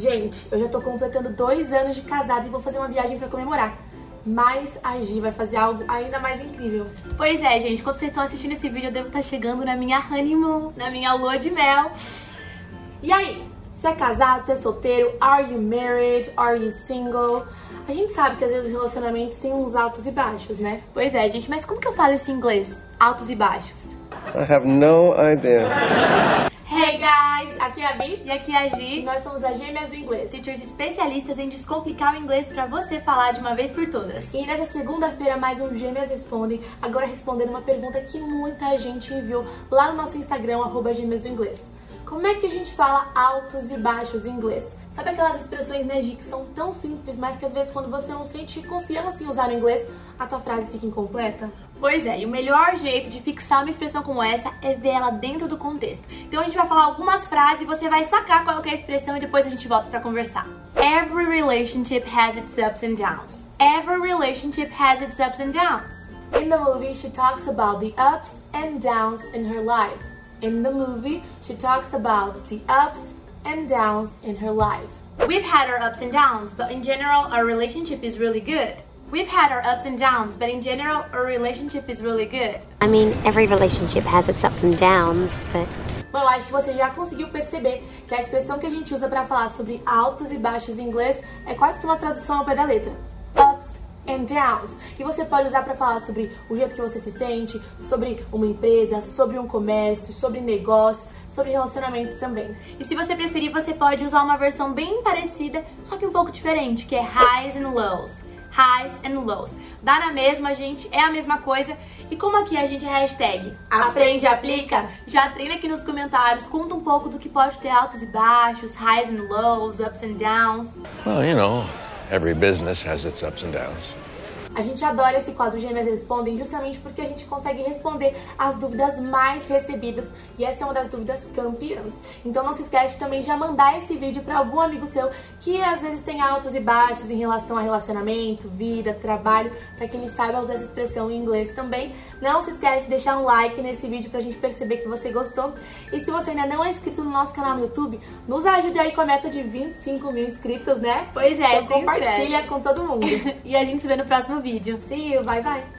Gente, eu já tô completando dois anos de casado e vou fazer uma viagem pra comemorar. Mas a Gi vai fazer algo ainda mais incrível. Pois é, gente, quando vocês estão assistindo esse vídeo, eu devo estar chegando na minha honeymoon, na minha lua de mel. E aí? Você é casado? Você é solteiro? Are you married? Are you single? A gente sabe que às vezes os relacionamentos têm uns altos e baixos, né? Pois é, gente, mas como que eu falo isso em inglês? Altos e baixos. I have no idea. Aqui é a Bi E aqui é a Gi, nós somos as Gêmeas do Inglês. teachers especialistas em descomplicar o inglês pra você falar de uma vez por todas. E nessa segunda-feira, mais um Gêmeas Respondem, agora respondendo uma pergunta que muita gente enviou lá no nosso Instagram, arroba Gêmeas do Inglês. Como é que a gente fala altos e baixos em inglês? Sabe aquelas expressões, né, Gi, que são tão simples, mas que às vezes quando você não sente confiança em usar no inglês, a tua frase fica incompleta? Pois é, e o melhor jeito de fixar uma expressão como essa é ver ela dentro do contexto. Então a gente vai falar algumas frases e você vai sacar qual que é a expressão e depois a gente volta pra conversar. Every relationship has its ups and downs. Every relationship has its ups and downs. In the movie, she talks about the ups and downs in her life. In the movie, she talks about the ups and downs in her life. We've had our ups and downs, but in general, our relationship is really good. We've had our ups and downs, but in general, our relationship is really good. I mean, every relationship has its ups and downs, but Bom, acho que você já conseguiu perceber que a expressão que a gente usa para falar sobre altos e baixos em inglês é quase que uma tradução ao pé da letra. And downs. E você pode usar para falar sobre o jeito que você se sente, sobre uma empresa, sobre um comércio, sobre negócios, sobre relacionamentos também. E se você preferir, você pode usar uma versão bem parecida, só que um pouco diferente, que é highs and lows. Highs and lows. Dá na mesma, gente, é a mesma coisa. E como aqui a gente é hashtag aprende, aplica, já treina aqui nos comentários, conta um pouco do que pode ter altos e baixos, highs and lows, ups and downs. Well, you know, every business has its ups and downs. A gente adora esse quadro Gêmeas Respondem justamente porque a gente consegue responder as dúvidas mais recebidas e essa é uma das dúvidas campeãs. Então não se esquece também de já mandar esse vídeo para algum amigo seu que às vezes tem altos e baixos em relação a relacionamento, vida, trabalho, para que ele saiba usar essa expressão em inglês também. Não se esquece de deixar um like nesse vídeo pra gente perceber que você gostou. E se você ainda não é inscrito no nosso canal no YouTube, nos ajude aí com a meta de 25 mil inscritos, né? Pois é, Então compartilha com todo mundo. E a gente se vê no próximo vídeo. See you, bye bye!